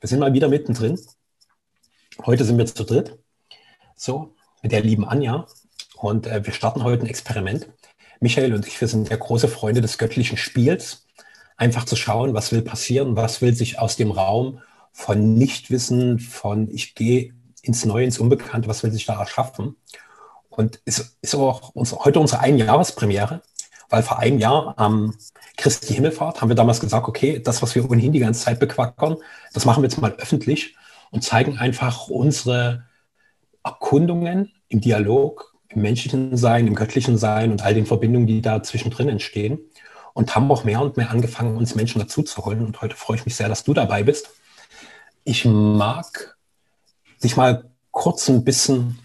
Wir sind mal wieder mittendrin. Heute sind wir zu dritt. So, mit der lieben Anja. Und äh, wir starten heute ein Experiment. Michael und ich, wir sind ja große Freunde des göttlichen Spiels. Einfach zu schauen, was will passieren, was will sich aus dem Raum von Nichtwissen, von ich gehe ins Neue, ins Unbekannte, was will sich da erschaffen. Und ist, ist auch uns, heute unsere Einjahrespremiere, weil vor einem Jahr am Christi Himmelfahrt haben wir damals gesagt, okay, das, was wir ohnehin die ganze Zeit bequackern, das machen wir jetzt mal öffentlich und zeigen einfach unsere Erkundungen im Dialog, im menschlichen Sein, im göttlichen Sein und all den Verbindungen, die da zwischendrin entstehen. Und haben auch mehr und mehr angefangen, uns Menschen dazu zu holen. Und heute freue ich mich sehr, dass du dabei bist. Ich mag dich mal kurz ein bisschen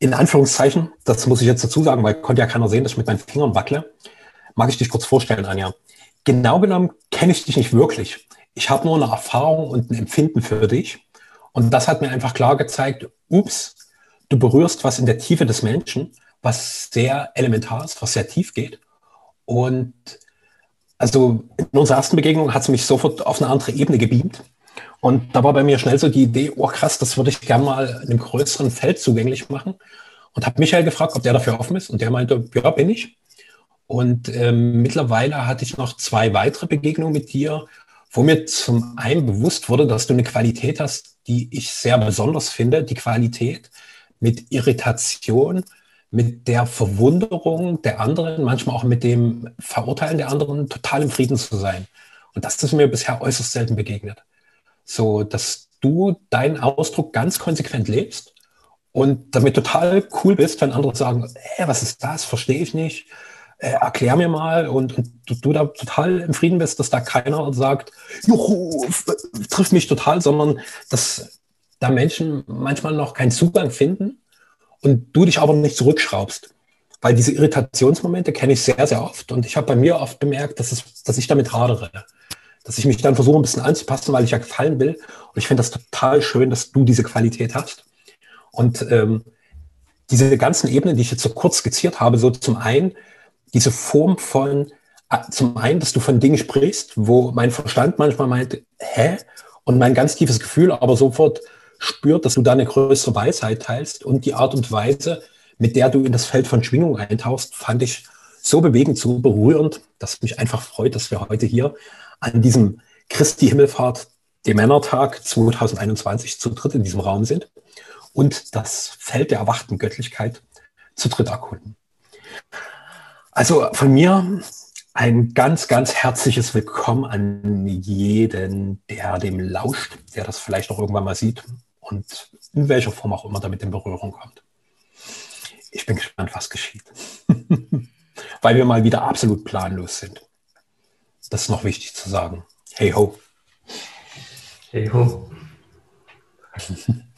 in Anführungszeichen, das muss ich jetzt dazu sagen, weil konnte ja keiner sehen, dass ich mit meinen Fingern wackle, mag ich dich kurz vorstellen, Anja. Genau genommen kenne ich dich nicht wirklich. Ich habe nur eine Erfahrung und ein Empfinden für dich. Und das hat mir einfach klar gezeigt, ups, du berührst was in der Tiefe des Menschen, was sehr elementar ist, was sehr tief geht. Und also in unserer ersten Begegnung hat es mich sofort auf eine andere Ebene gebeamt. Und da war bei mir schnell so die Idee, oh krass, das würde ich gerne mal in einem größeren Feld zugänglich machen. Und habe Michael gefragt, ob der dafür offen ist. Und der meinte, ja, bin ich. Und ähm, mittlerweile hatte ich noch zwei weitere Begegnungen mit dir, wo mir zum einen bewusst wurde, dass du eine Qualität hast, die ich sehr besonders finde. Die Qualität mit Irritation, mit der Verwunderung der anderen, manchmal auch mit dem Verurteilen der anderen, total im Frieden zu sein. Und das ist mir bisher äußerst selten begegnet. So, dass du deinen Ausdruck ganz konsequent lebst und damit total cool bist, wenn andere sagen, hey, was ist das? Verstehe ich nicht. Äh, erklär mir mal und, und du, du, da total im Frieden bist, dass da keiner sagt, juhu, trifft mich total, sondern dass da Menschen manchmal noch keinen Zugang finden und du dich aber nicht zurückschraubst. Weil diese Irritationsmomente kenne ich sehr, sehr oft und ich habe bei mir oft bemerkt, dass, es, dass ich damit hadere dass ich mich dann versuche, ein bisschen anzupassen, weil ich ja gefallen will. Und ich finde das total schön, dass du diese Qualität hast. Und ähm, diese ganzen Ebenen, die ich jetzt so kurz skizziert habe, so zum einen diese Form von, äh, zum einen, dass du von Dingen sprichst, wo mein Verstand manchmal meint, hä? Und mein ganz tiefes Gefühl aber sofort spürt, dass du da eine größere Weisheit teilst und die Art und Weise, mit der du in das Feld von Schwingung eintauchst, fand ich so bewegend, so berührend, dass mich einfach freut, dass wir heute hier an diesem Christi Himmelfahrt, dem Männertag 2021 zu dritt in diesem Raum sind und das Feld der erwachten Göttlichkeit zu dritt erkunden. Also von mir ein ganz, ganz herzliches Willkommen an jeden, der dem lauscht, der das vielleicht auch irgendwann mal sieht und in welcher Form auch immer damit in Berührung kommt. Ich bin gespannt, was geschieht, weil wir mal wieder absolut planlos sind. Das ist noch wichtig zu sagen. Hey ho. Hey ho.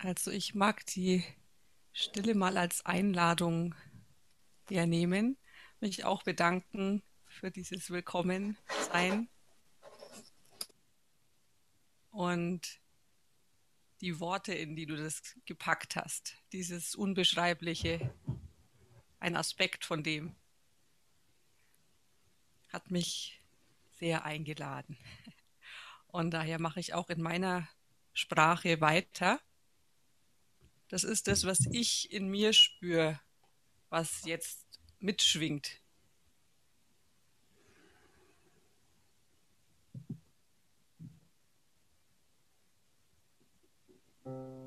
Also ich mag die Stille mal als Einladung hernehmen, mich auch bedanken für dieses Willkommensein und die Worte, in die du das gepackt hast, dieses Unbeschreibliche, ein Aspekt von dem, hat mich sehr eingeladen. Und daher mache ich auch in meiner Sprache weiter. Das ist das, was ich in mir spüre, was jetzt mitschwingt. thank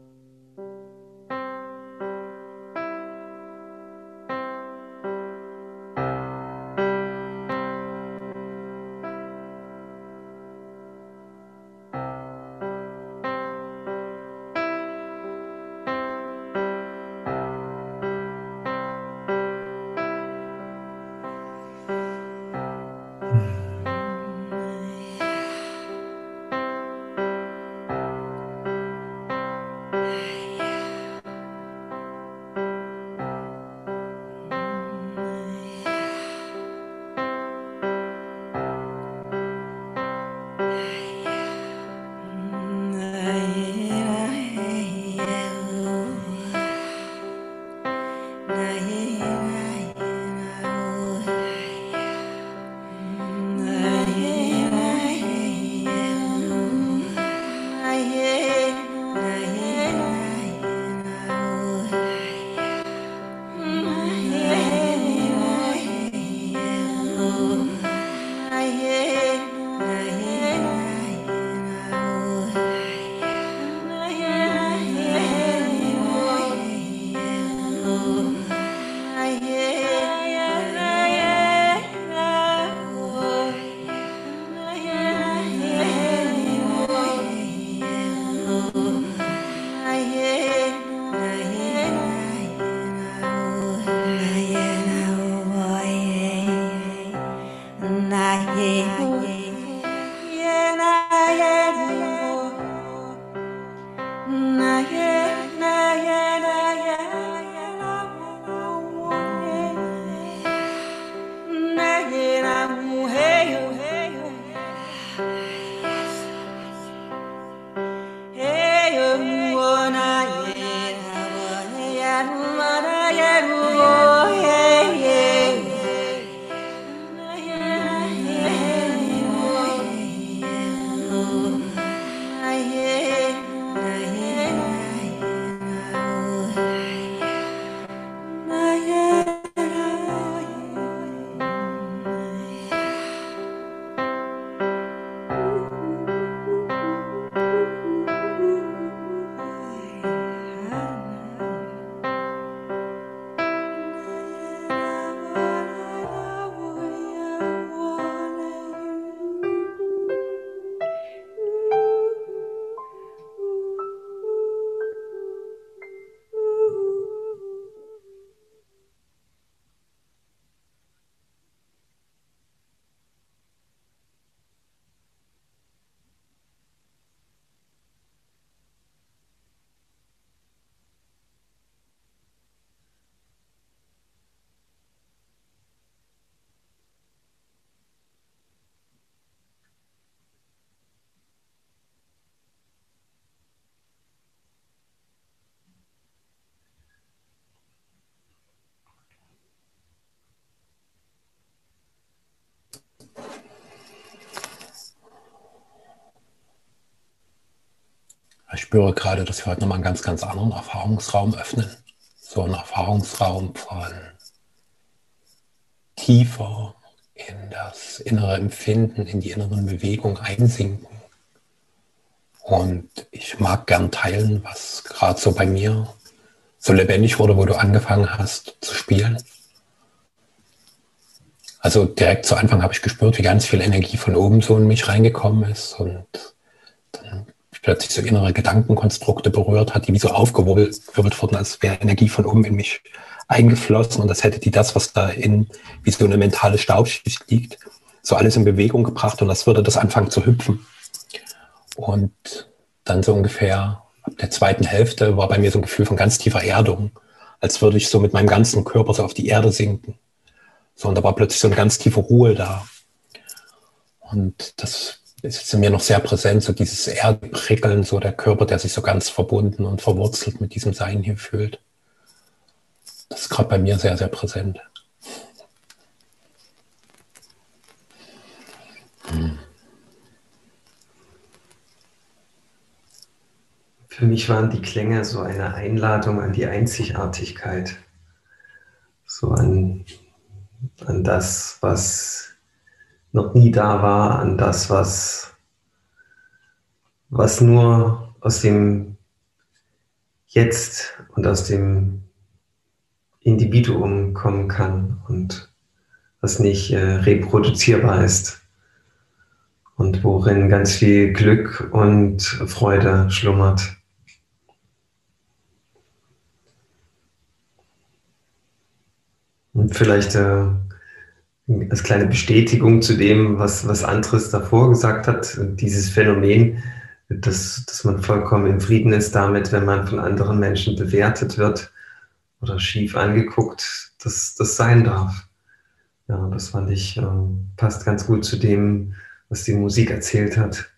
spüre gerade, dass wir heute nochmal einen ganz, ganz anderen Erfahrungsraum öffnen. So einen Erfahrungsraum von tiefer in das innere Empfinden, in die inneren Bewegungen einsinken. Und ich mag gern teilen, was gerade so bei mir so lebendig wurde, wo du angefangen hast zu spielen. Also direkt zu Anfang habe ich gespürt, wie ganz viel Energie von oben so in mich reingekommen ist und dann plötzlich so innere Gedankenkonstrukte berührt hat, die wie so aufgewirbelt wurden, als wäre Energie von oben in mich eingeflossen und das hätte die das, was da in wie so eine mentale Staubschicht liegt, so alles in Bewegung gebracht und das würde das anfangen zu hüpfen. Und dann so ungefähr ab der zweiten Hälfte war bei mir so ein Gefühl von ganz tiefer Erdung, als würde ich so mit meinem ganzen Körper so auf die Erde sinken. So, und da war plötzlich so eine ganz tiefe Ruhe da. Und das ist in mir noch sehr präsent, so dieses Erdprickeln, so der Körper, der sich so ganz verbunden und verwurzelt mit diesem Sein hier fühlt. Das ist gerade bei mir sehr, sehr präsent. Für mich waren die Klänge so eine Einladung an die Einzigartigkeit, so an an das, was noch nie da war, an das, was, was nur aus dem Jetzt und aus dem Individuum kommen kann und was nicht äh, reproduzierbar ist und worin ganz viel Glück und Freude schlummert. Und vielleicht äh, als kleine Bestätigung zu dem, was, was Andres davor gesagt hat, dieses Phänomen, dass, dass man vollkommen im Frieden ist damit, wenn man von anderen Menschen bewertet wird oder schief angeguckt, dass das sein darf. Ja, das fand ich, äh, passt ganz gut zu dem, was die Musik erzählt hat.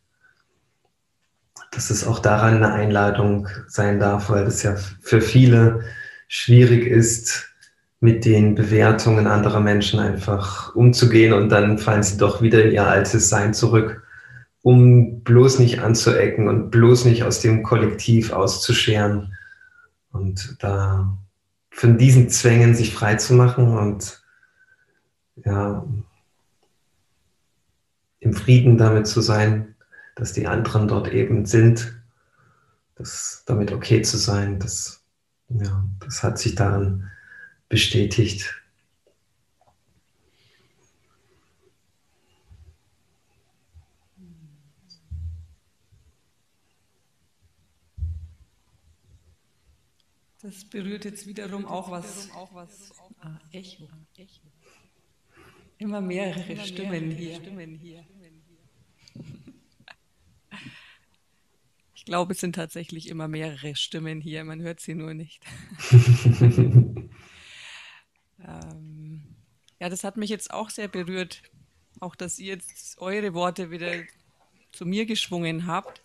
Dass es auch daran eine Einladung sein darf, weil es ja für viele schwierig ist, mit den Bewertungen anderer Menschen einfach umzugehen und dann fallen sie doch wieder in ihr altes Sein zurück, um bloß nicht anzuecken und bloß nicht aus dem Kollektiv auszuscheren und da von diesen Zwängen sich frei zu machen und ja, im Frieden damit zu sein, dass die anderen dort eben sind, das damit okay zu sein, das, ja, das hat sich daran bestätigt. Das berührt jetzt wiederum auch was. Ah, Echo. Immer mehrere Stimmen hier. Ich glaube, es sind tatsächlich immer mehrere Stimmen hier. Man hört sie nur nicht. Ähm, ja, das hat mich jetzt auch sehr berührt. Auch, dass ihr jetzt eure Worte wieder zu mir geschwungen habt.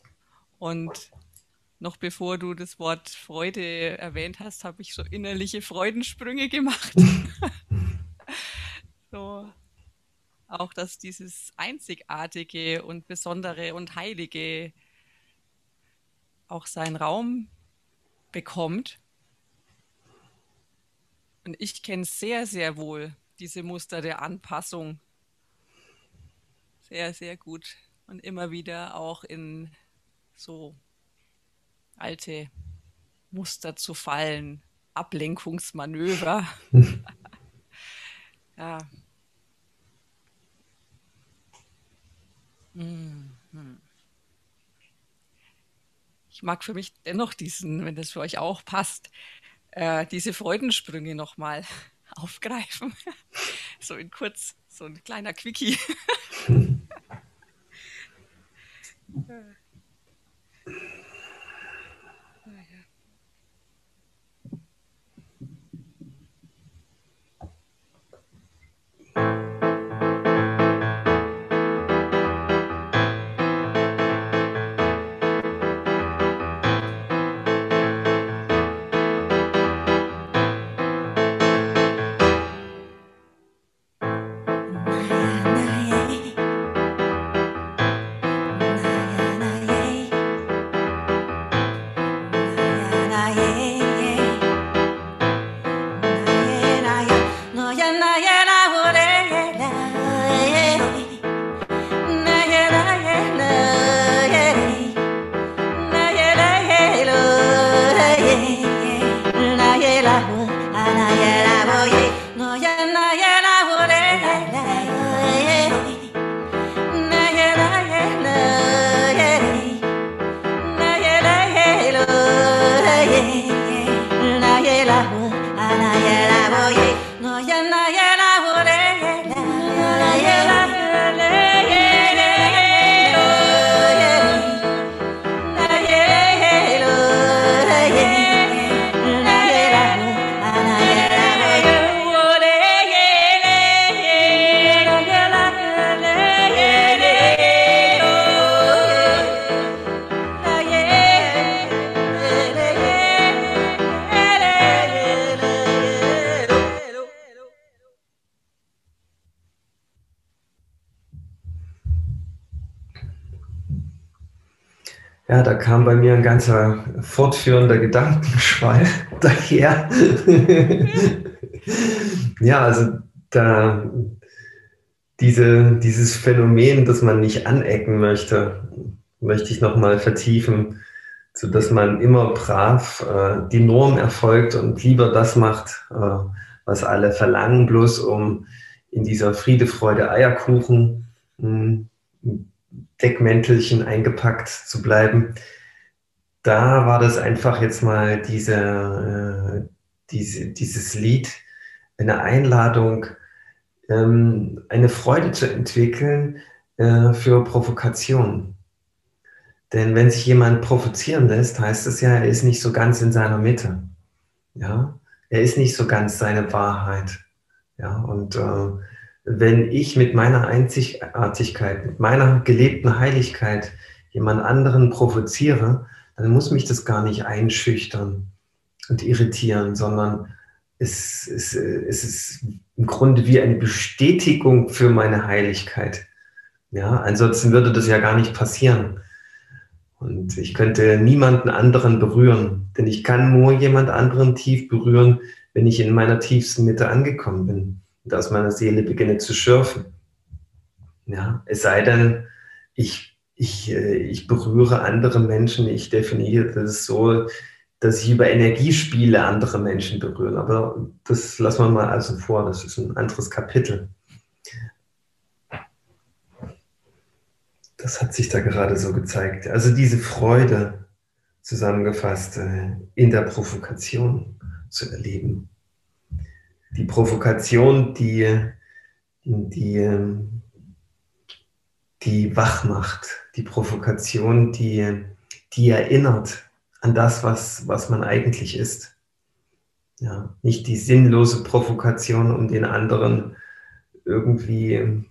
Und noch bevor du das Wort Freude erwähnt hast, habe ich so innerliche Freudensprünge gemacht. so, auch, dass dieses Einzigartige und Besondere und Heilige auch seinen Raum bekommt und ich kenne sehr, sehr wohl diese Muster der Anpassung. Sehr, sehr gut. Und immer wieder auch in so alte Muster zu fallen. Ablenkungsmanöver. ja. Mhm. Ich mag für mich dennoch diesen, wenn das für euch auch passt, äh, diese Freudensprünge nochmal aufgreifen. so in kurz, so ein kleiner Quickie. ganzer fortführender Gedankenschwall daher. ja, also da diese, dieses Phänomen, dass man nicht anecken möchte, möchte ich nochmal vertiefen, so dass man immer brav äh, die Norm erfolgt und lieber das macht, äh, was alle verlangen, bloß um in dieser Friede, Freude, Eierkuchen mh, hm, Deckmäntelchen eingepackt zu bleiben. Da war das einfach jetzt mal diese, äh, diese, dieses Lied, eine Einladung, ähm, eine Freude zu entwickeln äh, für Provokation. Denn wenn sich jemand provozieren lässt, heißt es ja, er ist nicht so ganz in seiner Mitte. Ja, er ist nicht so ganz seine Wahrheit. Ja, und äh, wenn ich mit meiner Einzigartigkeit, mit meiner gelebten Heiligkeit jemand anderen provoziere, dann muss mich das gar nicht einschüchtern und irritieren, sondern es, es, es ist im Grunde wie eine Bestätigung für meine Heiligkeit. Ja, ansonsten würde das ja gar nicht passieren. Und ich könnte niemanden anderen berühren, denn ich kann nur jemand anderen tief berühren, wenn ich in meiner tiefsten Mitte angekommen bin und aus meiner Seele beginne zu schürfen. Ja, es sei denn, ich, ich, äh, ich berühre andere Menschen, ich definiere das so, dass ich über Energiespiele andere Menschen berühre. Aber das lassen wir mal also vor, das ist ein anderes Kapitel. Das hat sich da gerade so gezeigt. Also diese Freude zusammengefasst äh, in der Provokation zu erleben die Provokation, die, die, die wach macht, die Provokation, die, die erinnert an das, was, was man eigentlich ist. Ja, nicht die sinnlose Provokation, um den anderen irgendwie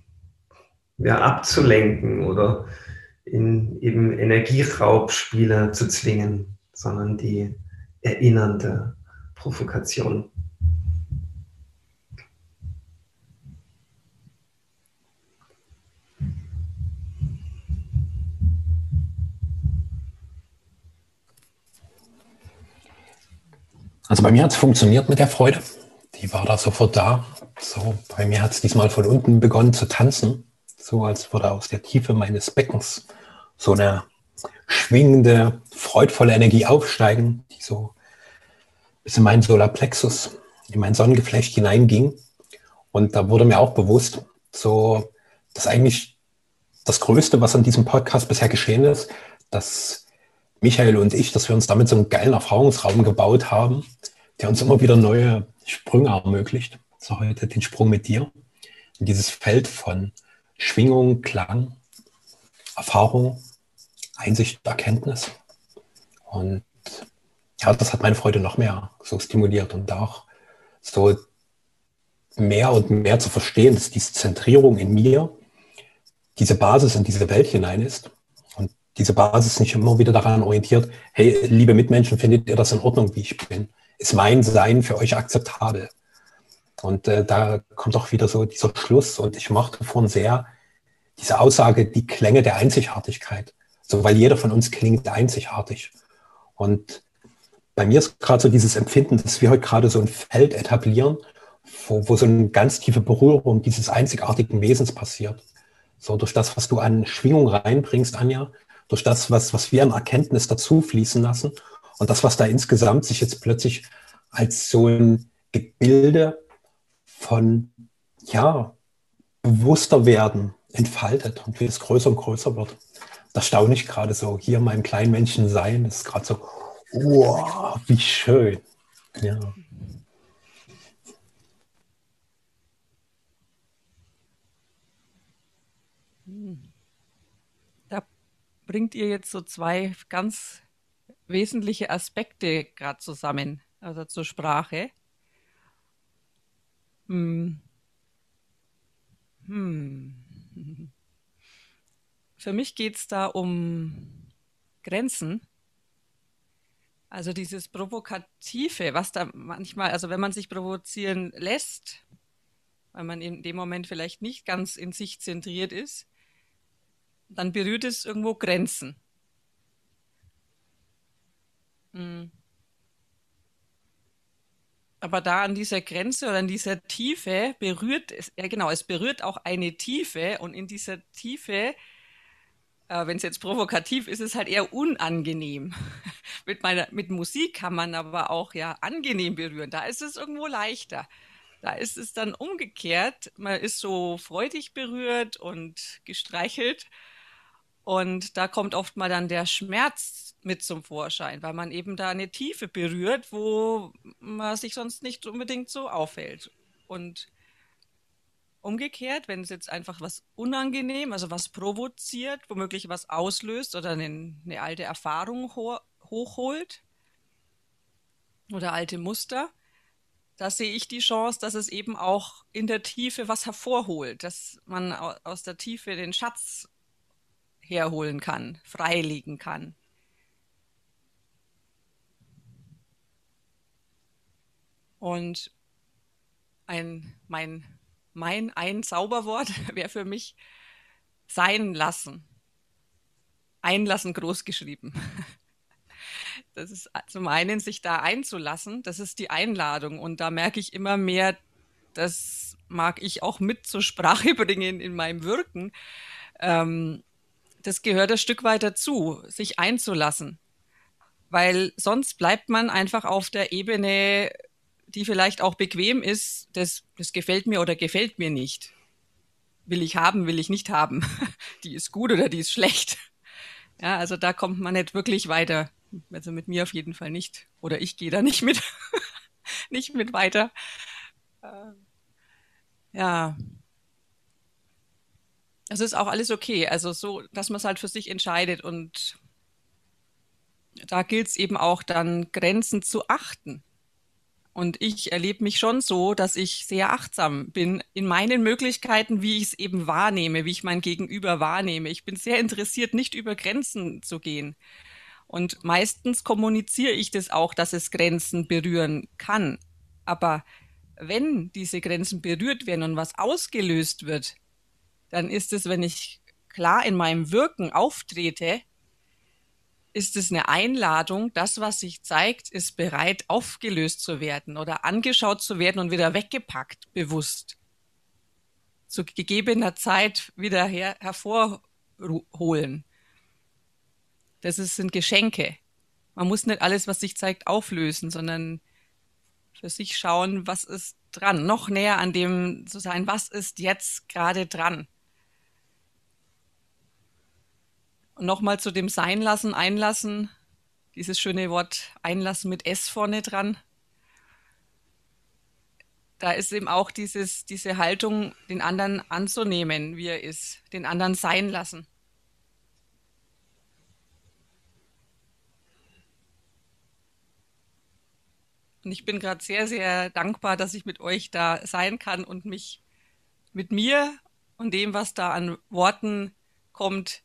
ja, abzulenken oder in eben Energieraubspiele zu zwingen, sondern die erinnernde Provokation. Also bei mir hat es funktioniert mit der Freude. Die war da sofort da. So, bei mir hat es diesmal von unten begonnen zu tanzen. So als würde aus der Tiefe meines Beckens so eine schwingende, freudvolle Energie aufsteigen, die so bis in meinen Solarplexus, in mein Sonnengeflecht hineinging. Und da wurde mir auch bewusst, so, dass eigentlich das Größte, was an diesem Podcast bisher geschehen ist, dass Michael und ich, dass wir uns damit so einen geilen Erfahrungsraum gebaut haben, der uns immer wieder neue Sprünge ermöglicht. So heute den Sprung mit dir in dieses Feld von Schwingung, Klang, Erfahrung, Einsicht, Erkenntnis. Und ja, das hat meine Freude noch mehr so stimuliert und auch so mehr und mehr zu verstehen, dass diese Zentrierung in mir diese Basis in diese Welt hinein ist diese Basis nicht immer wieder daran orientiert, hey, liebe Mitmenschen, findet ihr das in Ordnung, wie ich bin? Ist mein Sein für euch akzeptabel? Und äh, da kommt auch wieder so dieser Schluss und ich mochte vorhin sehr diese Aussage, die Klänge der Einzigartigkeit. So, weil jeder von uns klingt einzigartig. Und bei mir ist gerade so dieses Empfinden, dass wir heute gerade so ein Feld etablieren, wo, wo so eine ganz tiefe Berührung dieses einzigartigen Wesens passiert. So durch das, was du an Schwingung reinbringst, Anja, durch das, was, was wir an Erkenntnis dazu fließen lassen und das, was da insgesamt sich jetzt plötzlich als so ein Gebilde von, ja, bewusster werden entfaltet und wie es größer und größer wird. Das staune ich gerade so hier in meinem kleinen Menschen sein. Das ist gerade so, wow, wie schön. Ja. Bringt ihr jetzt so zwei ganz wesentliche Aspekte gerade zusammen, also zur Sprache. Hm. Hm. Für mich geht es da um Grenzen. Also dieses Provokative, was da manchmal, also wenn man sich provozieren lässt, weil man in dem Moment vielleicht nicht ganz in sich zentriert ist, dann berührt es irgendwo Grenzen. Mhm. Aber da an dieser Grenze oder an dieser Tiefe berührt es, ja genau, es berührt auch eine Tiefe und in dieser Tiefe, äh, wenn es jetzt provokativ ist, ist es halt eher unangenehm. mit meiner, mit Musik kann man aber auch ja angenehm berühren. Da ist es irgendwo leichter. Da ist es dann umgekehrt. Man ist so freudig berührt und gestreichelt. Und da kommt oft mal dann der Schmerz mit zum Vorschein, weil man eben da eine Tiefe berührt, wo man sich sonst nicht unbedingt so aufhält. Und umgekehrt, wenn es jetzt einfach was unangenehm, also was provoziert, womöglich was auslöst oder eine, eine alte Erfahrung ho hochholt oder alte Muster, da sehe ich die Chance, dass es eben auch in der Tiefe was hervorholt, dass man aus der Tiefe den Schatz herholen kann, freilegen kann. Und ein, mein, mein ein Zauberwort wäre für mich sein lassen. Einlassen groß geschrieben. Das ist zum einen, sich da einzulassen, das ist die Einladung. Und da merke ich immer mehr, das mag ich auch mit zur Sprache bringen in meinem Wirken. Ähm, das gehört ein Stück weit dazu, sich einzulassen. Weil sonst bleibt man einfach auf der Ebene, die vielleicht auch bequem ist, das, das gefällt mir oder gefällt mir nicht. Will ich haben, will ich nicht haben. Die ist gut oder die ist schlecht. Ja, also da kommt man nicht wirklich weiter. Also mit mir auf jeden Fall nicht. Oder ich gehe da nicht mit. nicht mit weiter. Äh, ja. Es ist auch alles okay. Also so, dass man es halt für sich entscheidet und da gilt es eben auch dann Grenzen zu achten. Und ich erlebe mich schon so, dass ich sehr achtsam bin in meinen Möglichkeiten, wie ich es eben wahrnehme, wie ich mein Gegenüber wahrnehme. Ich bin sehr interessiert, nicht über Grenzen zu gehen. Und meistens kommuniziere ich das auch, dass es Grenzen berühren kann. Aber wenn diese Grenzen berührt werden und was ausgelöst wird, dann ist es, wenn ich klar in meinem Wirken auftrete, ist es eine Einladung, das, was sich zeigt, ist bereit, aufgelöst zu werden oder angeschaut zu werden und wieder weggepackt, bewusst. Zu gegebener Zeit wieder her hervorholen. Das ist, sind Geschenke. Man muss nicht alles, was sich zeigt, auflösen, sondern für sich schauen, was ist dran. Noch näher an dem zu sein, was ist jetzt gerade dran. Und nochmal zu dem Sein lassen, einlassen. Dieses schöne Wort einlassen mit S vorne dran. Da ist eben auch dieses, diese Haltung, den anderen anzunehmen, wie er ist, den anderen sein lassen. Und ich bin gerade sehr, sehr dankbar, dass ich mit euch da sein kann und mich mit mir und dem, was da an Worten kommt,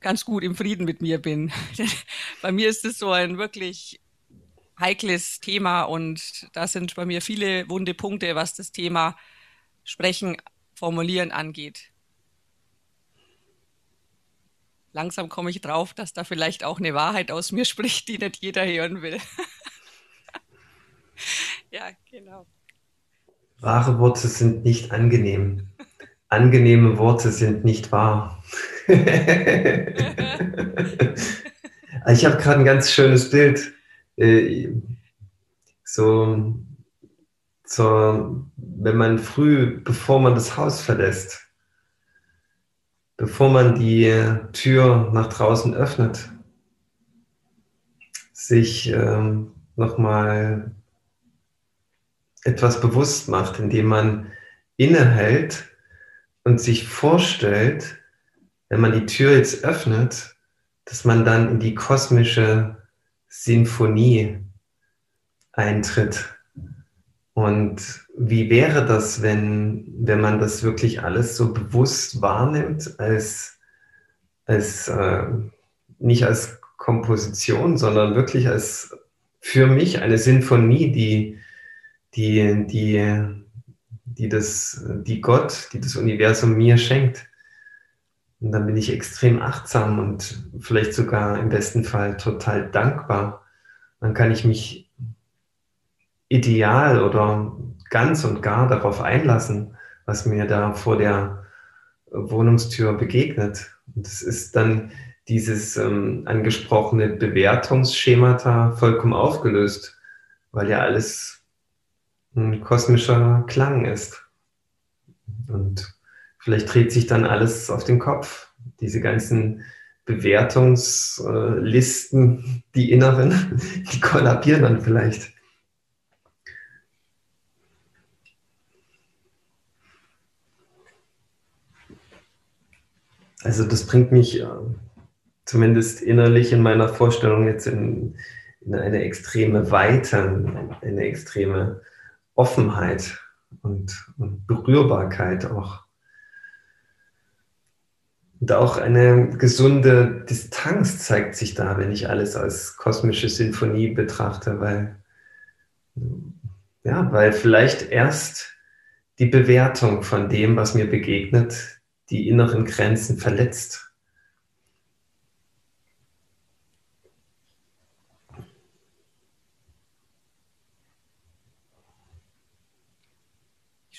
ganz gut im Frieden mit mir bin. bei mir ist es so ein wirklich heikles Thema und da sind bei mir viele wunde Punkte, was das Thema Sprechen, Formulieren angeht. Langsam komme ich drauf, dass da vielleicht auch eine Wahrheit aus mir spricht, die nicht jeder hören will. ja, genau. Wahre Worte sind nicht angenehm. Angenehme Worte sind nicht wahr. ich habe gerade ein ganz schönes Bild. Äh, so, so, wenn man früh, bevor man das Haus verlässt, bevor man die Tür nach draußen öffnet, sich ähm, nochmal etwas bewusst macht, indem man innehält und sich vorstellt, wenn man die Tür jetzt öffnet, dass man dann in die kosmische Sinfonie eintritt. Und wie wäre das, wenn, wenn man das wirklich alles so bewusst wahrnimmt, als, als äh, nicht als Komposition, sondern wirklich als für mich eine Sinfonie, die die, die, die, das, die Gott, die das Universum mir schenkt. Und dann bin ich extrem achtsam und vielleicht sogar im besten Fall total dankbar. Dann kann ich mich ideal oder ganz und gar darauf einlassen, was mir da vor der Wohnungstür begegnet. Und es ist dann dieses ähm, angesprochene Bewertungsschemata vollkommen aufgelöst, weil ja alles ein kosmischer Klang ist. Und vielleicht dreht sich dann alles auf den Kopf. Diese ganzen Bewertungslisten, die inneren, die kollabieren dann vielleicht. Also das bringt mich äh, zumindest innerlich in meiner Vorstellung jetzt in, in eine extreme Weite, eine extreme Offenheit und, und Berührbarkeit auch. Und auch eine gesunde Distanz zeigt sich da, wenn ich alles als kosmische Sinfonie betrachte, weil, ja, weil vielleicht erst die Bewertung von dem, was mir begegnet, die inneren Grenzen verletzt.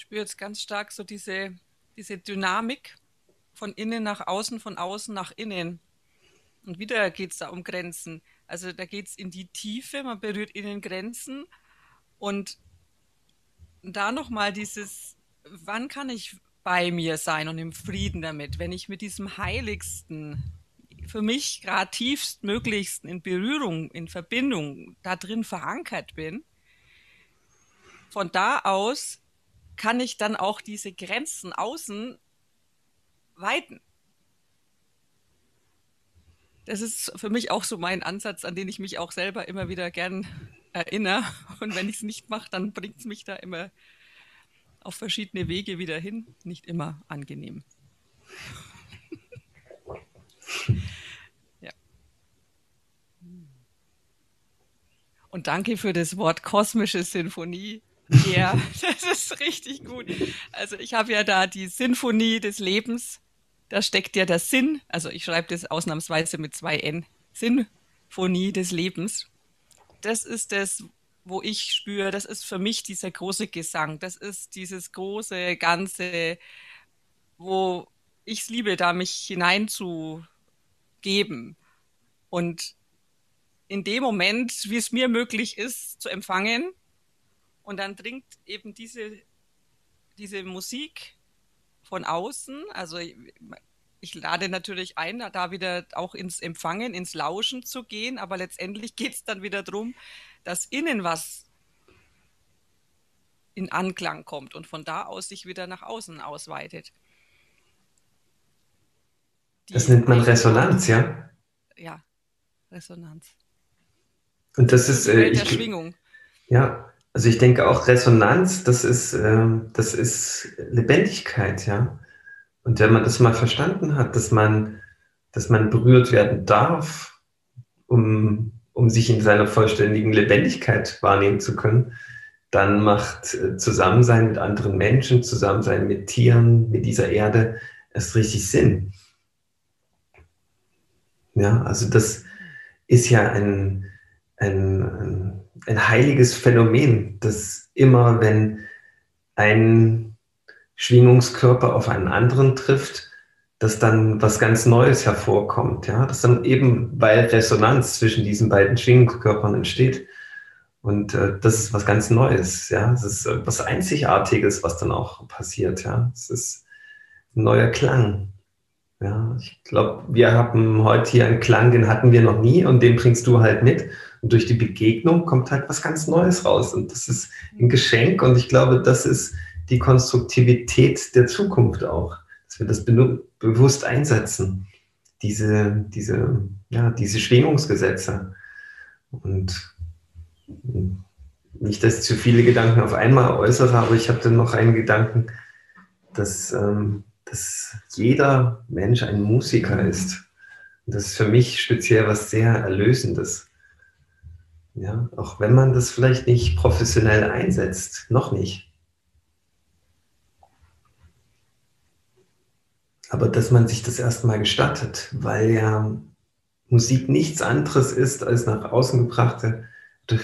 Spüre jetzt ganz stark so diese, diese Dynamik von innen nach außen, von außen nach innen. Und wieder geht es da um Grenzen. Also da geht es in die Tiefe, man berührt innen Grenzen und da nochmal dieses, wann kann ich bei mir sein und im Frieden damit, wenn ich mit diesem Heiligsten, für mich gerade tiefstmöglichsten in Berührung, in Verbindung da drin verankert bin, von da aus kann ich dann auch diese Grenzen außen weiten. Das ist für mich auch so mein Ansatz, an den ich mich auch selber immer wieder gern erinnere. Und wenn ich es nicht mache, dann bringt es mich da immer auf verschiedene Wege wieder hin. Nicht immer angenehm. ja. Und danke für das Wort kosmische Sinfonie. Ja, das ist richtig gut. Also ich habe ja da die Sinfonie des Lebens. Da steckt ja der Sinn. Also ich schreibe das ausnahmsweise mit zwei N. Sinfonie des Lebens. Das ist das, wo ich spüre, das ist für mich dieser große Gesang, das ist dieses große Ganze, wo ich es liebe, da mich hineinzugeben. Und in dem Moment, wie es mir möglich ist, zu empfangen, und dann dringt eben diese, diese Musik von außen, also ich, ich lade natürlich ein, da wieder auch ins Empfangen, ins Lauschen zu gehen, aber letztendlich geht es dann wieder darum, dass innen was in Anklang kommt und von da aus sich wieder nach außen ausweitet. Die das nennt man Resonanz, ja? Ja, Resonanz. Und das ist äh, ich, Schwingung. Ja, also ich denke auch Resonanz, das ist, äh, das ist Lebendigkeit, ja. Und wenn man das mal verstanden hat, dass man, dass man berührt werden darf, um um sich in seiner vollständigen Lebendigkeit wahrnehmen zu können, dann macht äh, Zusammensein mit anderen Menschen, Zusammensein mit Tieren, mit dieser Erde erst richtig Sinn. Ja, also das ist ja ein, ein, ein heiliges Phänomen, dass immer, wenn ein Schwingungskörper auf einen anderen trifft, dass dann was ganz Neues hervorkommt, ja, dass dann eben, weil Resonanz zwischen diesen beiden Schwingungskörpern entsteht. Und äh, das ist was ganz Neues, ja, es ist äh, was Einzigartiges, was dann auch passiert, ja. Es ist ein neuer Klang. Ja, ich glaube, wir haben heute hier einen Klang, den hatten wir noch nie und den bringst du halt mit. Und durch die Begegnung kommt halt was ganz Neues raus. Und das ist ein Geschenk und ich glaube, das ist die Konstruktivität der Zukunft auch dass wir das be bewusst einsetzen, diese, diese, ja, diese Schwingungsgesetze. Und nicht, dass ich zu viele Gedanken auf einmal äußere, aber ich habe dann noch einen Gedanken, dass, ähm, dass jeder Mensch ein Musiker ist. Und das ist für mich speziell was sehr Erlösendes. Ja, auch wenn man das vielleicht nicht professionell einsetzt, noch nicht. aber dass man sich das erstmal gestattet, weil ja Musik nichts anderes ist als nach außen gebrachte,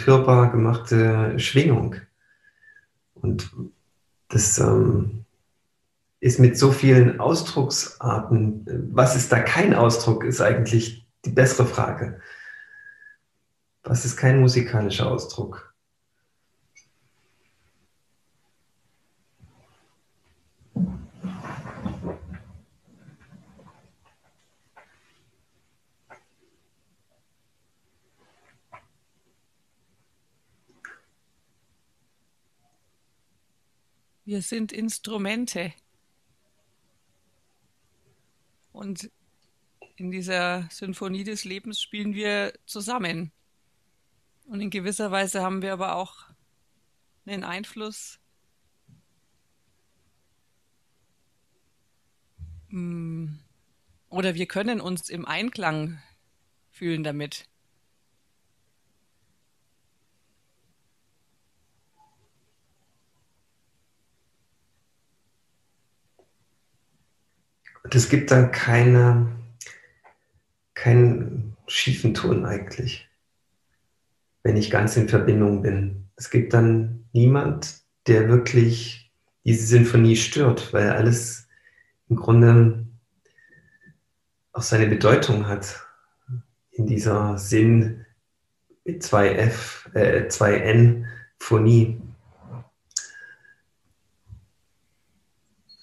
hörbar gemachte Schwingung. Und das ähm, ist mit so vielen Ausdrucksarten, was ist da kein Ausdruck, ist eigentlich die bessere Frage. Was ist kein musikalischer Ausdruck? Wir sind Instrumente. Und in dieser Symphonie des Lebens spielen wir zusammen. Und in gewisser Weise haben wir aber auch einen Einfluss hm, oder wir können uns im Einklang fühlen damit. Und es gibt dann keine, keinen schiefen Ton eigentlich, wenn ich ganz in Verbindung bin. Es gibt dann niemand, der wirklich diese Sinfonie stört, weil alles im Grunde auch seine Bedeutung hat in dieser Sinn mit 2F, äh, 2N Phonie.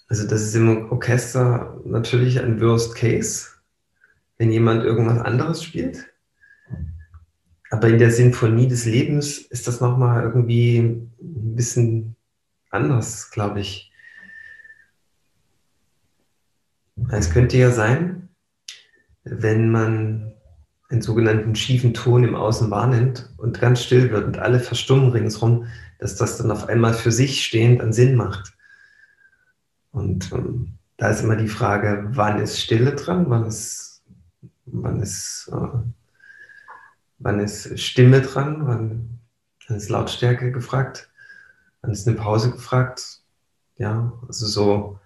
Also das ist im Orchester natürlich ein Worst Case, wenn jemand irgendwas anderes spielt. Aber in der Sinfonie des Lebens ist das nochmal irgendwie ein bisschen anders, glaube ich. Es könnte ja sein, wenn man einen sogenannten schiefen Ton im Außen wahrnimmt und ganz still wird und alle verstummen ringsherum, dass das dann auf einmal für sich stehend einen Sinn macht. Und ähm, da ist immer die Frage, wann ist Stille dran, wann ist, wann ist, äh, wann ist Stimme dran, wann, wann ist Lautstärke gefragt, wann ist eine Pause gefragt. Ja, also so,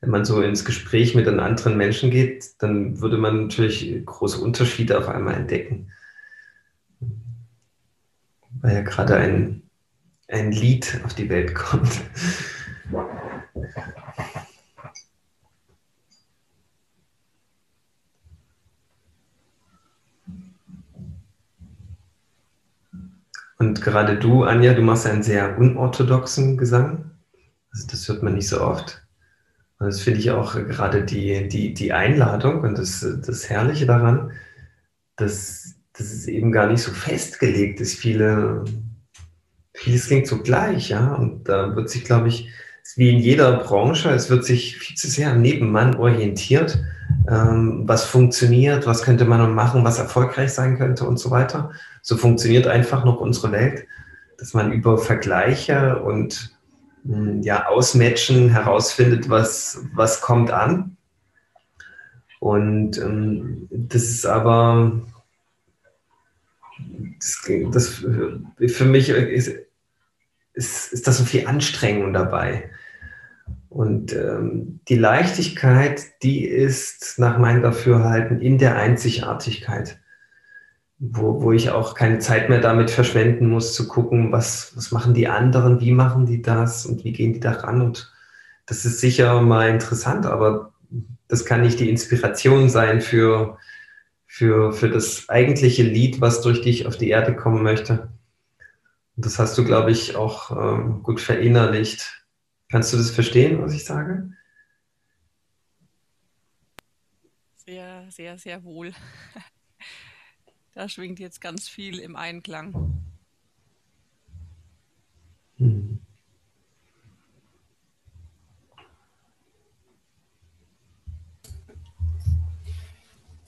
wenn man so ins Gespräch mit einem anderen Menschen geht, dann würde man natürlich große Unterschiede auf einmal entdecken. Weil ja gerade ein, ein Lied auf die Welt kommt. Und gerade du, Anja, du machst einen sehr unorthodoxen Gesang. Also das hört man nicht so oft. Und das finde ich auch gerade die, die, die Einladung und das, das Herrliche daran, dass, dass es eben gar nicht so festgelegt ist. Viele, vieles klingt so gleich, ja. Und da wird sich, glaube ich, wie in jeder Branche, es wird sich viel zu sehr am Nebenmann orientiert. Ähm, was funktioniert, was könnte man machen, was erfolgreich sein könnte und so weiter. So funktioniert einfach noch unsere Welt, dass man über Vergleiche und hm, ja, Ausmatchen herausfindet, was, was kommt an. Und ähm, das ist aber, das, das für mich ist, ist, ist das so viel Anstrengung dabei. Und ähm, die Leichtigkeit, die ist nach meinem Dafürhalten in der Einzigartigkeit wo, wo ich auch keine Zeit mehr damit verschwenden muss, zu gucken, was, was machen die anderen, wie machen die das und wie gehen die da ran. Und das ist sicher mal interessant, aber das kann nicht die Inspiration sein für, für, für das eigentliche Lied, was durch dich auf die Erde kommen möchte. Und das hast du, glaube ich, auch ähm, gut verinnerlicht. Kannst du das verstehen, was ich sage? Sehr, sehr, sehr wohl. Da schwingt jetzt ganz viel im Einklang. Hm.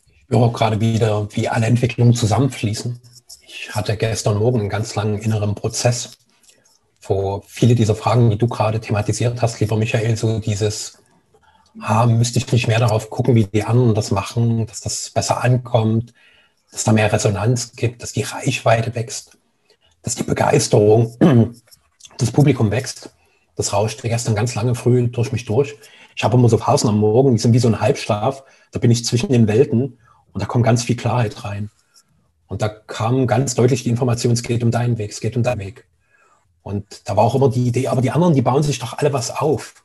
Ich höre gerade wieder, wie alle Entwicklungen zusammenfließen. Ich hatte gestern Morgen einen ganz langen inneren Prozess, wo viele dieser Fragen, die du gerade thematisiert hast, lieber Michael, so dieses, ah, müsste ich nicht mehr darauf gucken, wie die anderen das machen, dass das besser ankommt, dass da mehr Resonanz gibt, dass die Reichweite wächst, dass die Begeisterung, das Publikum wächst. Das rauschte gestern ganz lange früh durch mich durch. Ich habe immer so Phasen am Morgen, die sind wie so ein Halbschlaf. Da bin ich zwischen den Welten und da kommt ganz viel Klarheit rein. Und da kam ganz deutlich die Information, es geht um deinen Weg, es geht um deinen Weg. Und da war auch immer die Idee, aber die anderen, die bauen sich doch alle was auf.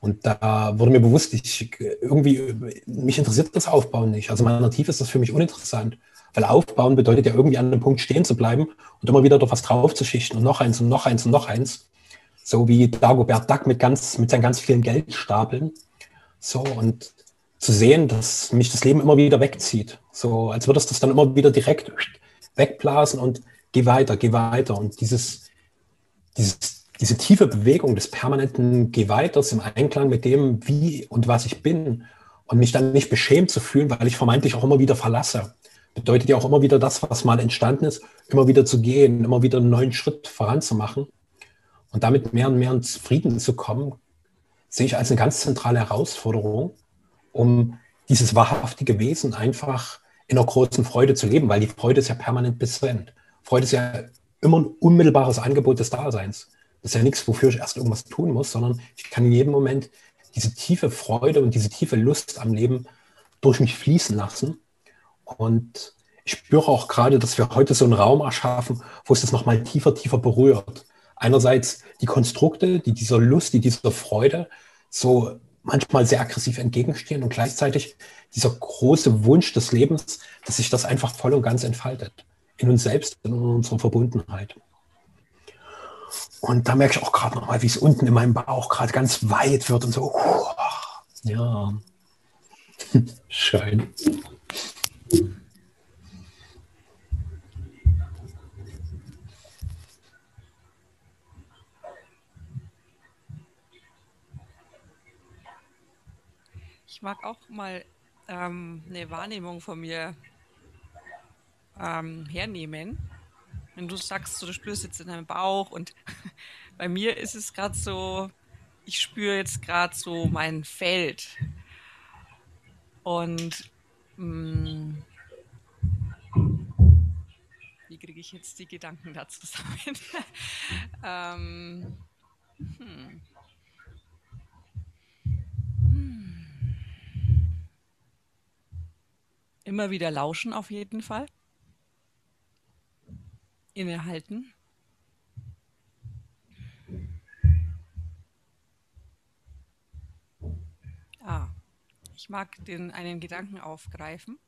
Und da wurde mir bewusst, ich irgendwie, mich interessiert das Aufbauen nicht. Also in meiner Tiefe ist das für mich uninteressant. Weil Aufbauen bedeutet ja irgendwie an einem Punkt stehen zu bleiben und immer wieder doch was draufzuschichten und noch eins und noch eins und noch eins. So wie Dagobert Duck mit, ganz, mit seinen ganz vielen Geldstapeln. So und zu sehen, dass mich das Leben immer wieder wegzieht. So als würde es das dann immer wieder direkt wegblasen und geh weiter, geh weiter. Und dieses, dieses, diese tiefe Bewegung des permanenten Geh im Einklang mit dem, wie und was ich bin und mich dann nicht beschämt zu fühlen, weil ich vermeintlich auch immer wieder verlasse bedeutet ja auch immer wieder das, was mal entstanden ist, immer wieder zu gehen, immer wieder einen neuen Schritt voranzumachen und damit mehr und mehr ins Frieden zu kommen, sehe ich als eine ganz zentrale Herausforderung, um dieses wahrhaftige Wesen einfach in einer großen Freude zu leben, weil die Freude ist ja permanent präsent. Freude ist ja immer ein unmittelbares Angebot des Daseins. Das ist ja nichts, wofür ich erst irgendwas tun muss, sondern ich kann in jedem Moment diese tiefe Freude und diese tiefe Lust am Leben durch mich fließen lassen und ich spüre auch gerade, dass wir heute so einen Raum erschaffen, wo es das nochmal tiefer, tiefer berührt. Einerseits die Konstrukte, die dieser Lust, die dieser Freude so manchmal sehr aggressiv entgegenstehen und gleichzeitig dieser große Wunsch des Lebens, dass sich das einfach voll und ganz entfaltet. In uns selbst, in unserer Verbundenheit. Und da merke ich auch gerade nochmal, wie es unten in meinem Bauch gerade ganz weit wird und so. Ja. Schön. Ich mag auch mal ähm, eine Wahrnehmung von mir ähm, hernehmen. Wenn du sagst, so, du spürst jetzt in deinem Bauch und bei mir ist es gerade so, ich spüre jetzt gerade so mein Feld. Und mh, mm, wie kriege ich jetzt die Gedanken da zusammen? ähm, hm. Hm. Immer wieder lauschen auf jeden Fall. Innehalten. Ah. Ich mag den, einen Gedanken aufgreifen.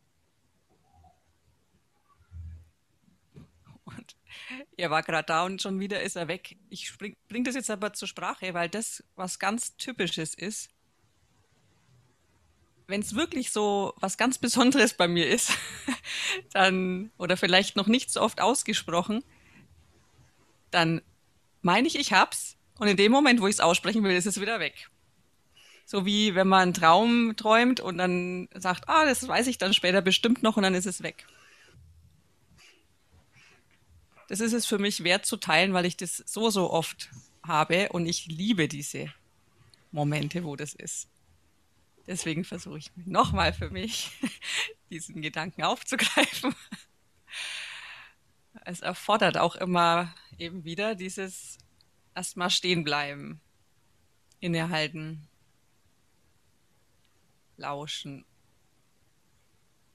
Und er war gerade da und schon wieder ist er weg. Ich bringe das jetzt aber zur Sprache, weil das was ganz Typisches ist. Wenn es wirklich so was ganz Besonderes bei mir ist, dann, oder vielleicht noch nicht so oft ausgesprochen, dann meine ich, ich hab's. Und in dem Moment, wo ich es aussprechen will, ist es wieder weg. So wie wenn man einen Traum träumt und dann sagt, ah, das weiß ich dann später bestimmt noch und dann ist es weg. Das ist es für mich wert zu teilen, weil ich das so, so oft habe und ich liebe diese Momente, wo das ist. Deswegen versuche ich nochmal für mich, diesen Gedanken aufzugreifen. Es erfordert auch immer eben wieder dieses erstmal stehen bleiben, innehalten, lauschen.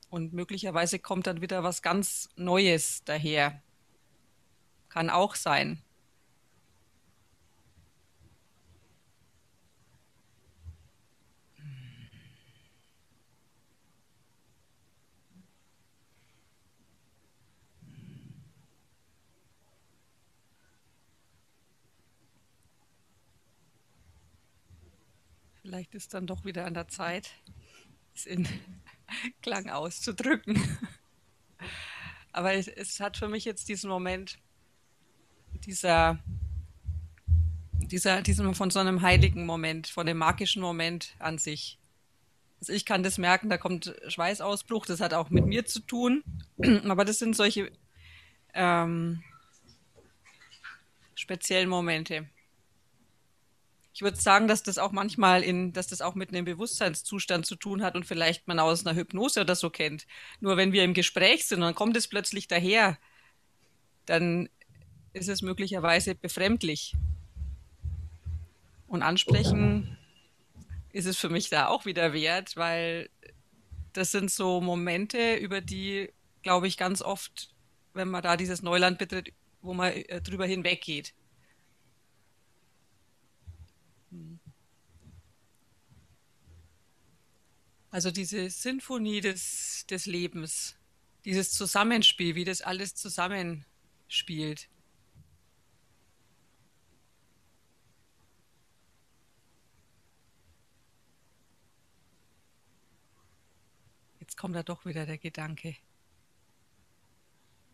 Und möglicherweise kommt dann wieder was ganz Neues daher. Kann auch sein. Vielleicht ist dann doch wieder an der Zeit, es in Klang auszudrücken. Aber es, hat für mich jetzt diesen Moment, dieser, dieser, diesen von so einem heiligen Moment, von dem magischen Moment an sich. Also ich kann das merken, da kommt Schweißausbruch, das hat auch mit mir zu tun. Aber das sind solche ähm, speziellen Momente. Ich würde sagen, dass das auch manchmal in, dass das auch mit einem Bewusstseinszustand zu tun hat und vielleicht man aus einer Hypnose oder so kennt. Nur wenn wir im Gespräch sind und dann kommt es plötzlich daher, dann ist es möglicherweise befremdlich. Und ansprechen ist es für mich da auch wieder wert, weil das sind so Momente, über die, glaube ich, ganz oft, wenn man da dieses Neuland betritt, wo man äh, drüber hinweggeht. Also diese Sinfonie des, des Lebens, dieses Zusammenspiel, wie das alles zusammenspielt. Jetzt kommt da doch wieder der Gedanke.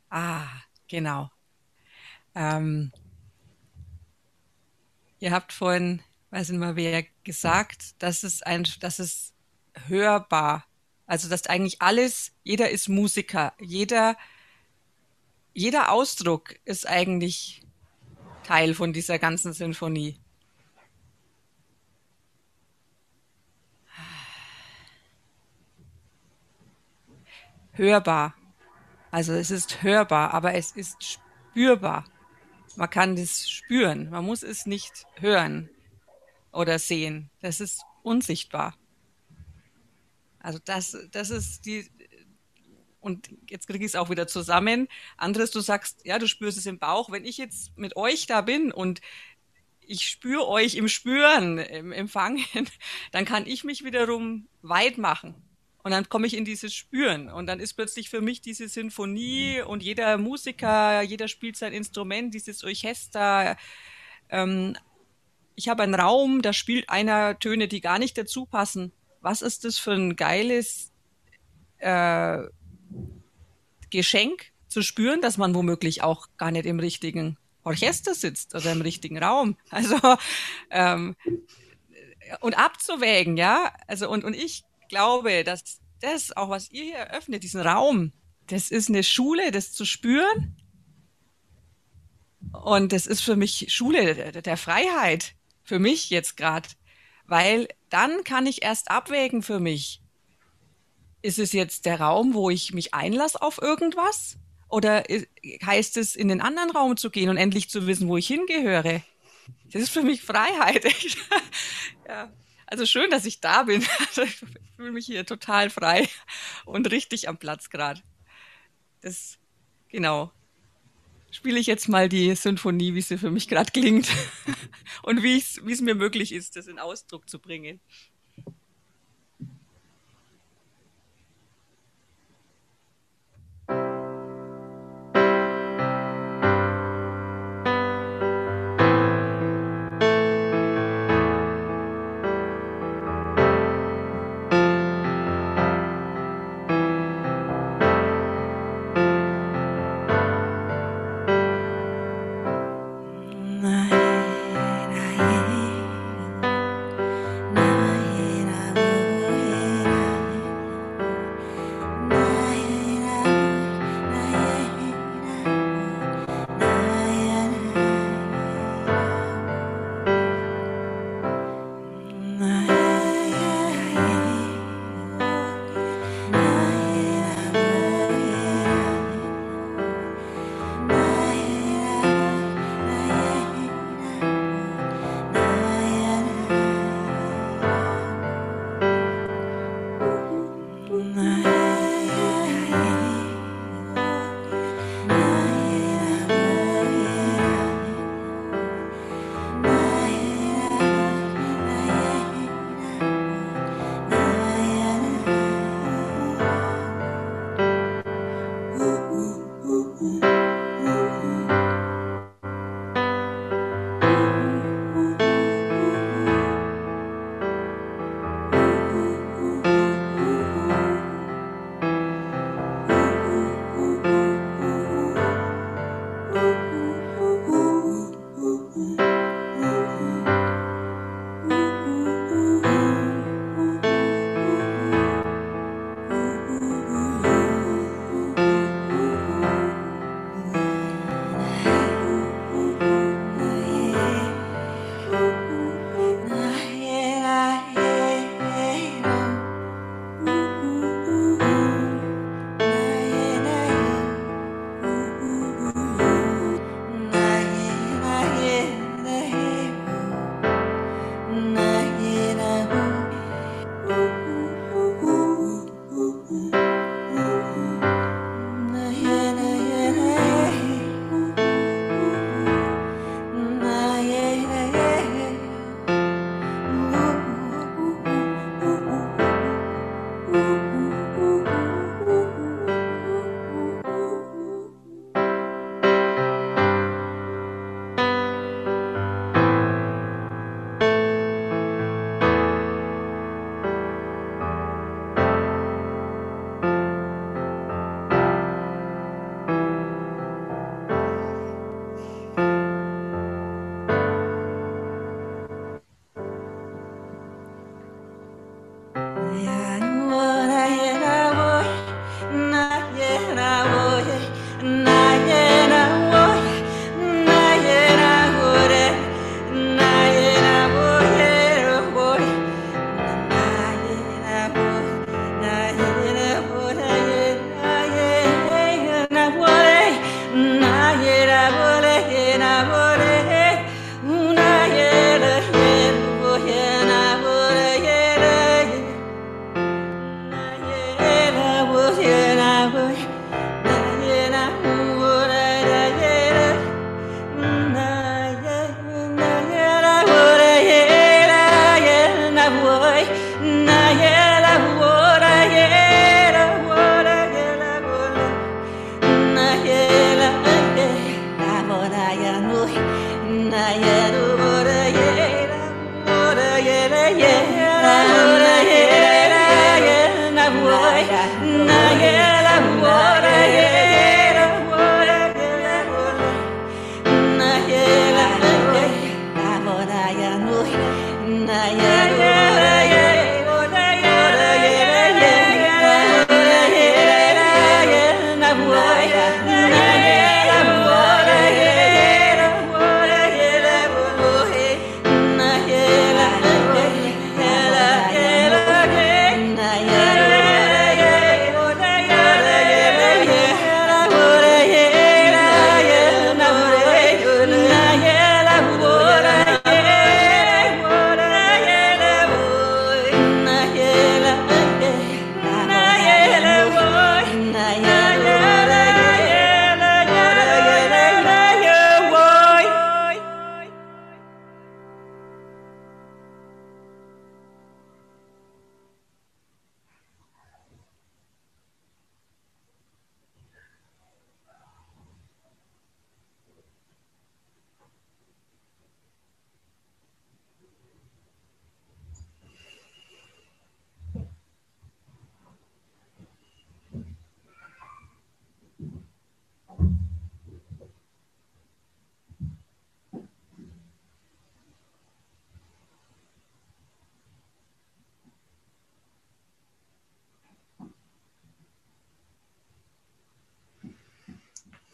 Ah, genau. Ähm, ihr habt vorhin, weiß nicht mal wer, gesagt, dass es ein, dass es hörbar, also dass eigentlich alles, jeder ist Musiker, jeder, jeder Ausdruck ist eigentlich Teil von dieser ganzen Sinfonie. hörbar. Also es ist hörbar, aber es ist spürbar. Man kann das spüren. Man muss es nicht hören oder sehen. Das ist unsichtbar. Also das, das ist die, und jetzt kriege ich es auch wieder zusammen. Anderes, du sagst, ja, du spürst es im Bauch. Wenn ich jetzt mit euch da bin und ich spüre euch im Spüren, im Empfangen, dann kann ich mich wiederum weit machen. Und dann komme ich in dieses Spüren. Und dann ist plötzlich für mich diese Sinfonie und jeder Musiker, jeder spielt sein Instrument, dieses Orchester. Ähm, ich habe einen Raum, da spielt einer Töne, die gar nicht dazu passen. Was ist das für ein geiles äh, Geschenk zu spüren, dass man womöglich auch gar nicht im richtigen Orchester sitzt oder im richtigen Raum. Also ähm, und abzuwägen, ja. Also und und ich glaube, dass das, auch was ihr hier eröffnet, diesen Raum, das ist eine Schule, das zu spüren. Und das ist für mich Schule der Freiheit, für mich jetzt gerade. Weil dann kann ich erst abwägen für mich. Ist es jetzt der Raum, wo ich mich einlasse auf irgendwas? Oder heißt es, in den anderen Raum zu gehen und endlich zu wissen, wo ich hingehöre? Das ist für mich Freiheit. ja. Also schön, dass ich da bin. Also ich fühle mich hier total frei und richtig am Platz gerade. Das, genau. Spiele ich jetzt mal die Sinfonie, wie sie für mich gerade klingt und wie es mir möglich ist, das in Ausdruck zu bringen.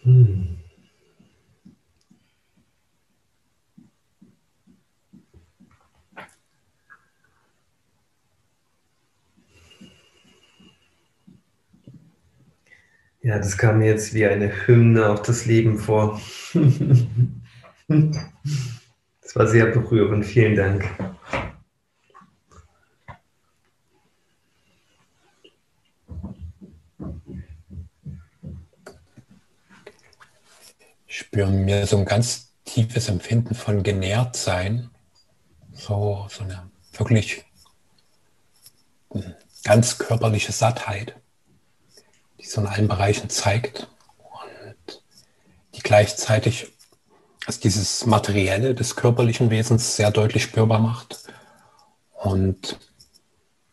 Hm. Ja, das kam mir jetzt wie eine Hymne auf das Leben vor. Das war sehr berührend. Vielen Dank. Ich spüre mir so ein ganz tiefes Empfinden von genährt sein. So, so eine wirklich ganz körperliche Sattheit die so in allen Bereichen zeigt und die gleichzeitig also dieses Materielle des körperlichen Wesens sehr deutlich spürbar macht und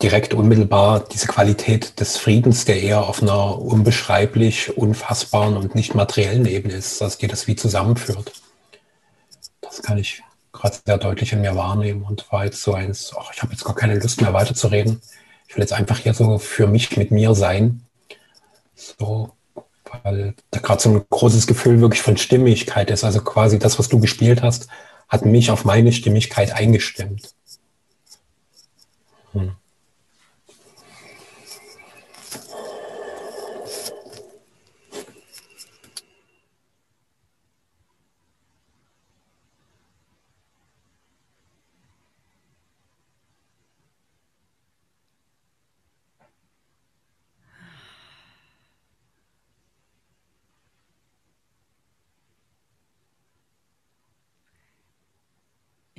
direkt unmittelbar diese Qualität des Friedens, der eher auf einer unbeschreiblich, unfassbaren und nicht materiellen Ebene ist, dass die das wie zusammenführt. Das kann ich gerade sehr deutlich in mir wahrnehmen und war jetzt so eins, ach, ich habe jetzt gar keine Lust mehr weiterzureden. Ich will jetzt einfach hier so für mich mit mir sein so, weil da gerade so ein großes Gefühl wirklich von Stimmigkeit ist. Also quasi das, was du gespielt hast, hat mich auf meine Stimmigkeit eingestimmt. Hm.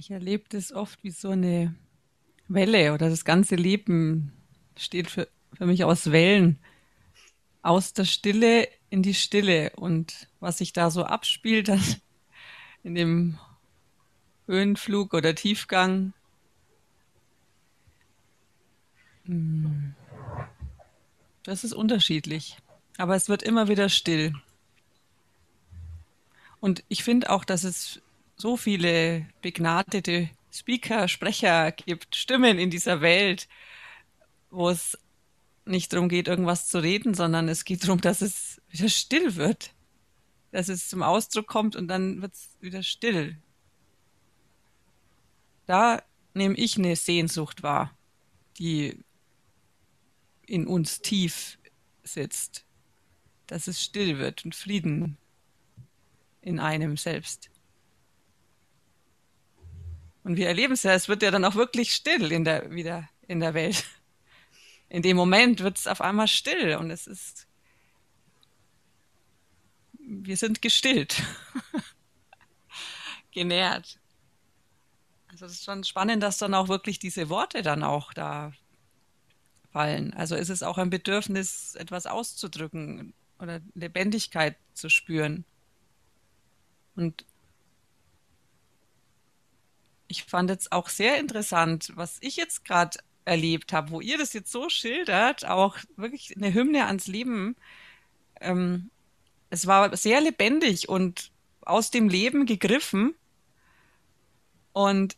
Ich erlebe das oft wie so eine Welle oder das ganze Leben steht für, für mich aus Wellen. Aus der Stille in die Stille und was sich da so abspielt in dem Höhenflug oder Tiefgang. Hm. Das ist unterschiedlich, aber es wird immer wieder still. Und ich finde auch, dass es so viele begnadete Speaker, Sprecher gibt, Stimmen in dieser Welt, wo es nicht darum geht, irgendwas zu reden, sondern es geht darum, dass es wieder still wird. Dass es zum Ausdruck kommt und dann wird es wieder still. Da nehme ich eine Sehnsucht wahr, die in uns tief sitzt. Dass es still wird und Frieden in einem selbst. Und wir erleben es ja, es wird ja dann auch wirklich still in der, wieder in der Welt. In dem Moment wird es auf einmal still und es ist, wir sind gestillt, genährt. Also es ist schon spannend, dass dann auch wirklich diese Worte dann auch da fallen. Also ist es auch ein Bedürfnis, etwas auszudrücken oder Lebendigkeit zu spüren. Und ich fand es auch sehr interessant, was ich jetzt gerade erlebt habe, wo ihr das jetzt so schildert, auch wirklich eine Hymne ans Leben. Ähm, es war sehr lebendig und aus dem Leben gegriffen. Und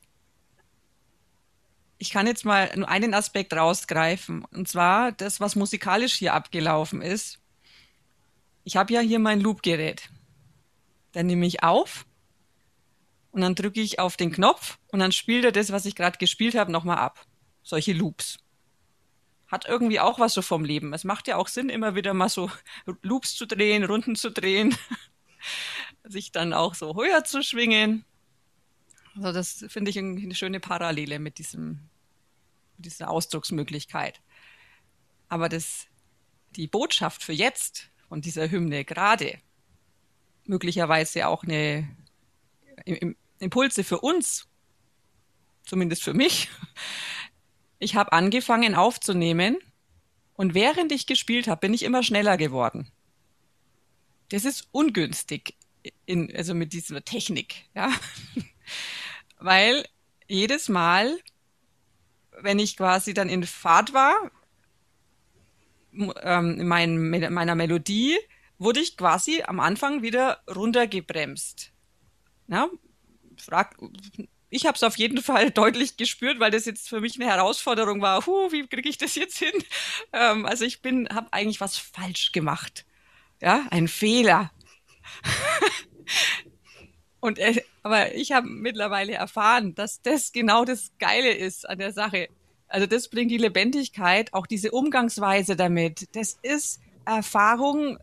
ich kann jetzt mal nur einen Aspekt rausgreifen, und zwar das, was musikalisch hier abgelaufen ist. Ich habe ja hier mein Loopgerät. Dann nehme ich auf und dann drücke ich auf den Knopf und dann spielt er das, was ich gerade gespielt habe, nochmal ab. Solche Loops. Hat irgendwie auch was so vom Leben. Es macht ja auch Sinn, immer wieder mal so Loops zu drehen, Runden zu drehen, sich dann auch so höher zu schwingen. Also das finde ich eine schöne Parallele mit diesem, mit dieser Ausdrucksmöglichkeit. Aber das, die Botschaft für jetzt von dieser Hymne gerade möglicherweise auch eine im, Impulse für uns, zumindest für mich. Ich habe angefangen aufzunehmen und während ich gespielt habe, bin ich immer schneller geworden. Das ist ungünstig, in, also mit dieser Technik, ja. Weil jedes Mal, wenn ich quasi dann in Fahrt war, ähm, in mein, meiner Melodie, wurde ich quasi am Anfang wieder runtergebremst. Ja, frag, ich habe es auf jeden Fall deutlich gespürt, weil das jetzt für mich eine Herausforderung war. Huh, wie kriege ich das jetzt hin? Ähm, also ich bin, habe eigentlich was falsch gemacht. Ja, ein Fehler. Und äh, aber ich habe mittlerweile erfahren, dass das genau das Geile ist an der Sache. Also das bringt die Lebendigkeit, auch diese Umgangsweise damit. Das ist Erfahrung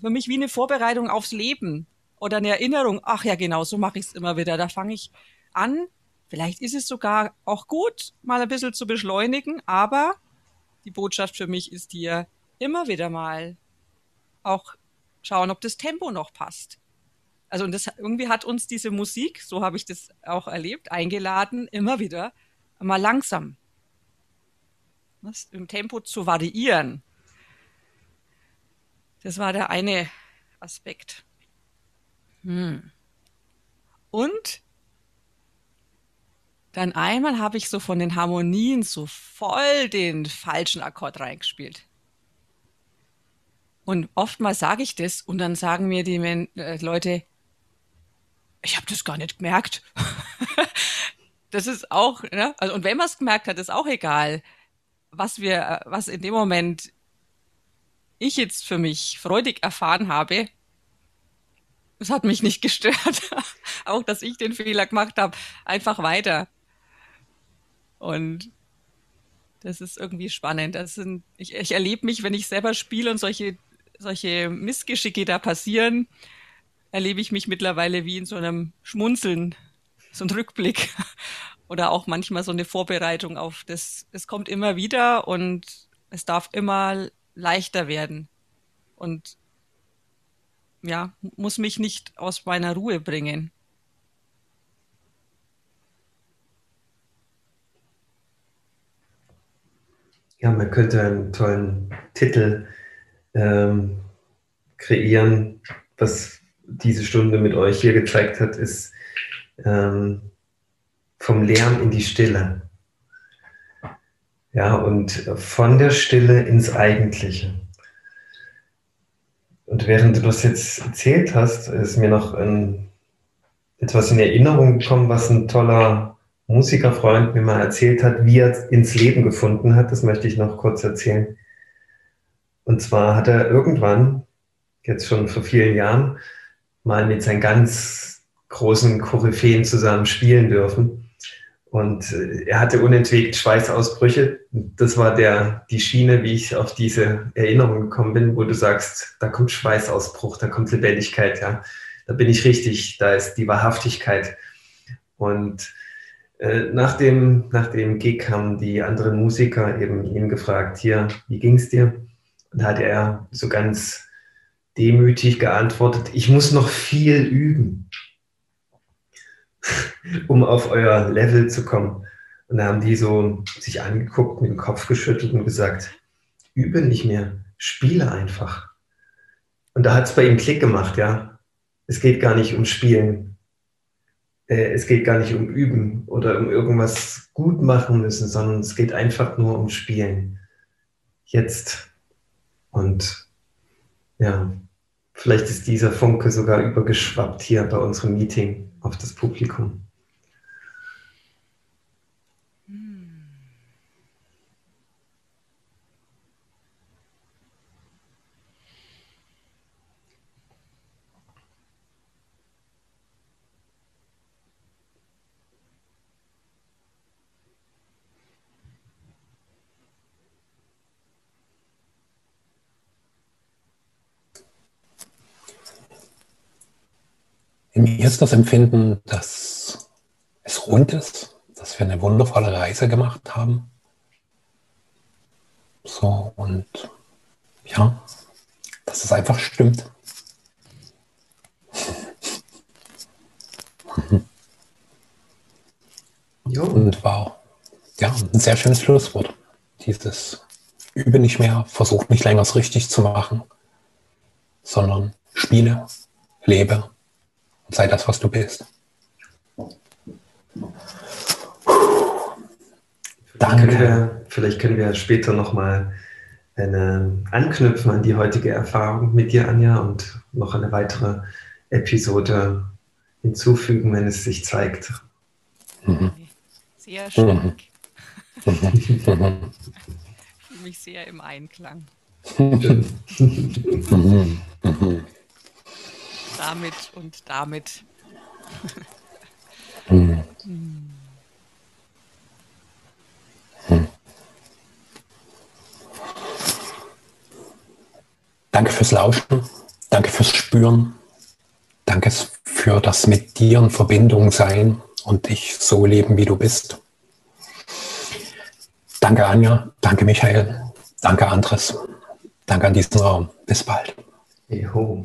für mich wie eine Vorbereitung aufs Leben oder eine Erinnerung. Ach ja, genau, so mache ich es immer wieder. Da fange ich an. Vielleicht ist es sogar auch gut, mal ein bisschen zu beschleunigen, aber die Botschaft für mich ist hier immer wieder mal auch schauen, ob das Tempo noch passt. Also und das irgendwie hat uns diese Musik, so habe ich das auch erlebt, eingeladen, immer wieder mal langsam was, im Tempo zu variieren. Das war der eine Aspekt. Hm. Und dann einmal habe ich so von den Harmonien so voll den falschen Akkord reingespielt. Und oftmals sage ich das und dann sagen mir die äh, Leute, ich habe das gar nicht gemerkt. das ist auch, ne? also, und wenn man es gemerkt hat, ist auch egal, was wir, was in dem Moment ich jetzt für mich freudig erfahren habe. Es hat mich nicht gestört. auch, dass ich den Fehler gemacht habe. Einfach weiter. Und das ist irgendwie spannend. Das sind, ich, ich erlebe mich, wenn ich selber spiele und solche, solche Missgeschicke da passieren, erlebe ich mich mittlerweile wie in so einem Schmunzeln, so ein Rückblick oder auch manchmal so eine Vorbereitung auf das. Es kommt immer wieder und es darf immer leichter werden und ja, muss mich nicht aus meiner Ruhe bringen. Ja, man könnte einen tollen Titel ähm, kreieren, was diese Stunde mit euch hier gezeigt hat, ist ähm, vom Lärm in die Stille. Ja, und von der Stille ins Eigentliche. Und während du das jetzt erzählt hast, ist mir noch ein, etwas in Erinnerung gekommen, was ein toller Musikerfreund mir mal erzählt hat, wie er ins Leben gefunden hat. Das möchte ich noch kurz erzählen. Und zwar hat er irgendwann, jetzt schon vor vielen Jahren, mal mit seinen ganz großen Koryphäen zusammen spielen dürfen. Und äh, er hatte unentwegt Schweißausbrüche. Das war der, die Schiene, wie ich auf diese Erinnerung gekommen bin, wo du sagst, da kommt Schweißausbruch, da kommt Lebendigkeit, ja. Da bin ich richtig, da ist die Wahrhaftigkeit. Und äh, nach, dem, nach dem Gig haben die anderen Musiker eben ihn gefragt, hier, wie ging's dir? Und da hat er so ganz demütig geantwortet, ich muss noch viel üben, um auf euer Level zu kommen. Und da haben die so sich angeguckt, mit dem Kopf geschüttelt und gesagt, übe nicht mehr, spiele einfach. Und da hat es bei ihm Klick gemacht, ja. Es geht gar nicht um Spielen. Äh, es geht gar nicht um Üben oder um irgendwas gut machen müssen, sondern es geht einfach nur um Spielen. Jetzt. Und ja, Vielleicht ist dieser Funke sogar übergeschwappt hier bei unserem Meeting auf das Publikum. In mir ist das Empfinden, dass es rund ist, dass wir eine wundervolle Reise gemacht haben. So, und ja, dass es einfach stimmt. Jo. Und war ja ein sehr schönes Schlusswort. Dieses Übe nicht mehr, versuch nicht länger es richtig zu machen, sondern spiele, lebe sei das, was du bist. Danke. Können wir, vielleicht können wir später nochmal anknüpfen an die heutige Erfahrung mit dir, Anja, und noch eine weitere Episode hinzufügen, wenn es sich zeigt. Mhm. Sehr stark. Mhm. ich fühle mich sehr im Einklang. Damit und damit. Hm. Hm. Danke fürs Lauschen, danke fürs Spüren, danke für das mit dir in Verbindung sein und dich so leben, wie du bist. Danke Anja, danke Michael, danke Andres, danke an diesen Raum. Bis bald. Eho.